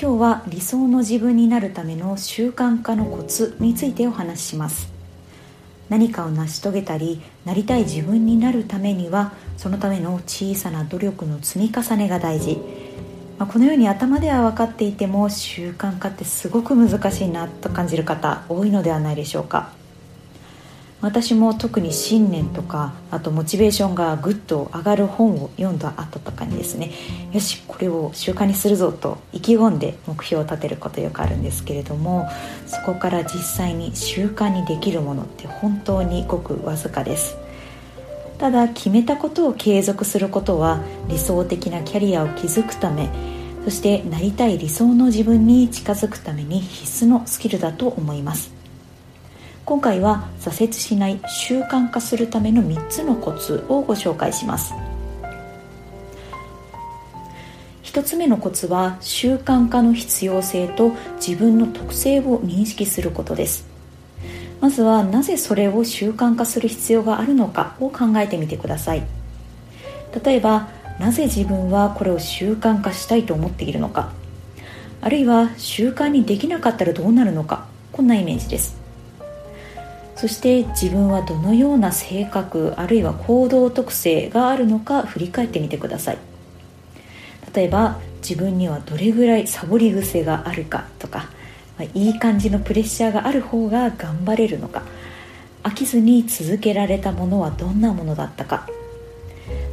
今日は理想の自分になるための習慣化のコツについてお話しします。何かを成し遂げたりなりたい自分になるためにはそのための小さな努力の積み重ねが大事、まあ、このように頭では分かっていても習慣化ってすごく難しいなと感じる方多いのではないでしょうか。私も特に信念とかあとモチベーションがぐっと上がる本を読んだ後とかにですねよしこれを習慣にするぞと意気込んで目標を立てることよくあるんですけれどもそこから実際に習慣にできるものって本当にごくわずかです。ただ決めたことを継続することは理想的なキャリアを築くためそしてなりたい理想の自分に近づくために必須のスキルだと思います。今回は挫折しない習慣化するための3つのコツをご紹介します。1つ目のコツは習慣化の必要性と自分の特性を認識することです。まずはなぜそれを習慣化する必要があるのかを考えてみてください。例えばなぜ自分はこれを習慣化したいと思っているのか。あるいは習慣にできなかったらどうなるのか。こんなイメージです。そして自分はどのような性格あるいは行動特性があるのか振り返ってみてください。例えば自分にはどれぐらいサボり癖があるかとか、まあ、いい感じのプレッシャーがある方が頑張れるのか飽きずに続けられたものはどんなものだったか。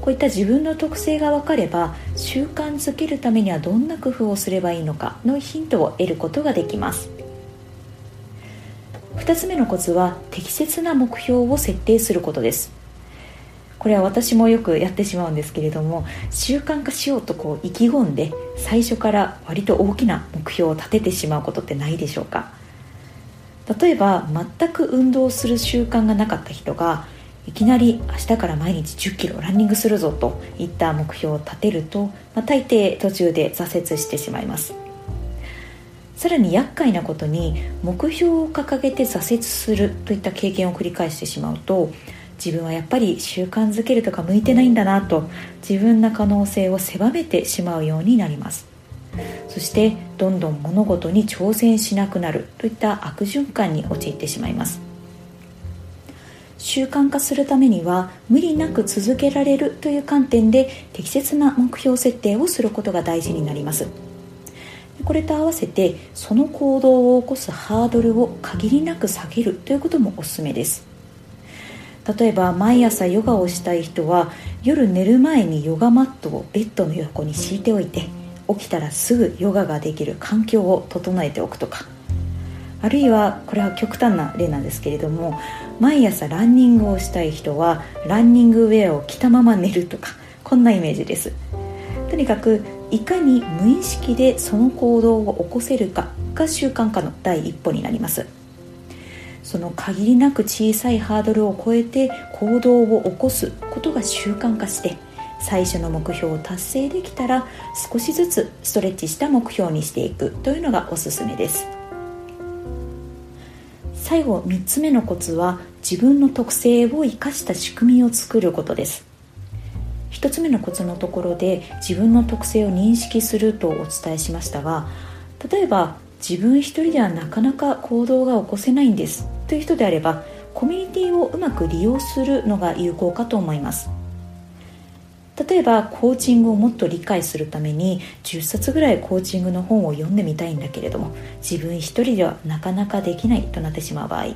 こういった自分の特性が分かれば習慣づけるためにはどんな工夫をすればいいのかのヒントを得ることができます。2つ目のコツは適切な目標を設定することです。これは私もよくやってしまうんですけれども習慣化しようとこう意気込んで最初から割と大きな目標を立ててしまうことってないでしょうか。例えば全く運動する習慣がなかった人がいきなり明日から毎日1 0キロランニングするぞといった目標を立てると、まあ、大抵途中で挫折してしまいます。さらに厄介なことに目標を掲げて挫折するといった経験を繰り返してしまうと自分はやっぱり習慣づけるとか向いてないんだなと自分の可能性を狭めてしまうようになります。そしてどんどん物事に挑戦しなくなるといった悪循環に陥ってしまいます。習慣化するためには無理なく続けられるという観点で適切な目標設定をすることが大事になります。これと合わせてその行動を起こすハードルを限りなく下げるということもおすすめです。例えば毎朝ヨガをしたい人は夜寝る前にヨガマットをベッドの横に敷いておいて起きたらすぐヨガができる環境を整えておくとか。あるいはこれは極端な例なんですけれども毎朝ランニングをしたい人はランニングウェアを着たまま寝るとかこんなイメージです。とにかくいかに無意識でその行動を起こせるかが習慣化の第一歩になります。その限りなく小さいハードルを超えて行動を起こすことが習慣化して最初の目標を達成できたら少しずつストレッチした目標にしていくというのがおすすめです。最後3つ目のコツは自分の特性を生かした仕組みを作ることです。1つ目のコツのところで自分の特性を認識するとお伝えしましたが例えば自分一人ではなかなか行動が起こせないんですという人であればコミュニティをうまく利用するのが有効かと思います。例えばコーチングをもっと理解するために10冊ぐらいコーチングの本を読んでみたいんだけれども自分一人ではなかなかできないとなってしまう場合。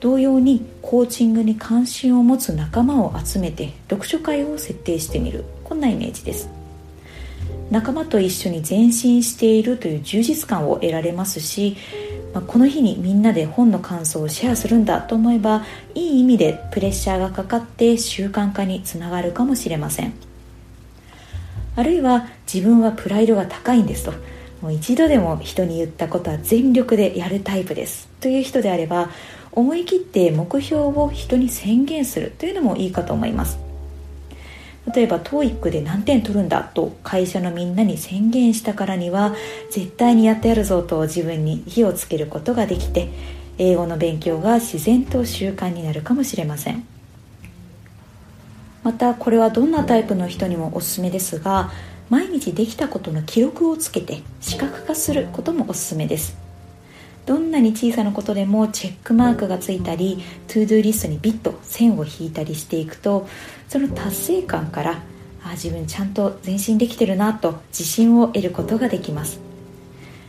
同様にコーチングに関心を持つ仲間を集めて読書会を設定してみる。こんなイメージです。仲間と一緒に前進しているという充実感を得られますし、まあ、この日にみんなで本の感想をシェアするんだと思えばいい意味でプレッシャーがかかって習慣化につながるかもしれません。あるいは自分はプライドが高いんですと。もう一度でも人に言ったことは全力でやるタイプです。という人であれば思い切って目標を人に宣言するというのもいいかと思います。例えば TOEIC で何点取るんだと会社のみんなに宣言したからには絶対にやってやるぞと自分に火をつけることができて英語の勉強が自然と習慣になるかもしれません。またこれはどんなタイプの人にもおすすめですが毎日できたことの記録をつけて視覚化することもおすすめです。どんなに小さなことでもチェックマークがついたりto-do list にビッと線を引いたりしていくとその達成感からあ自分ちゃんと前進できてるなと自信を得ることができます。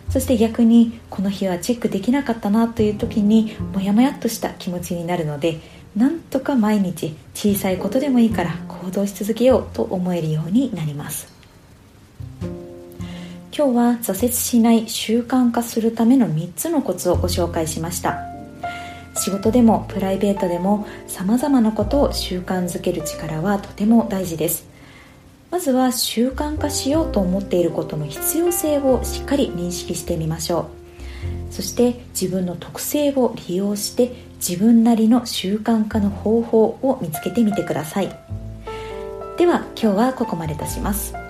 そして逆にこの日はチェックできなかったなという時にモヤモヤっとした気持ちになるのでなんとか毎日小さいことでもいいから行動し続けようと思えるようになります。今日は挫折しない習慣化するための3つのコツをご紹介しました。仕事でもプライベートでもさまざまなことを習慣づける力はとても大事です。まずは習慣化しようと思っていることの必要性をしっかり認識してみましょう。そして自分の特性を利用して自分なりの習慣化の方法を見つけてみてください。では今日はここまでとします。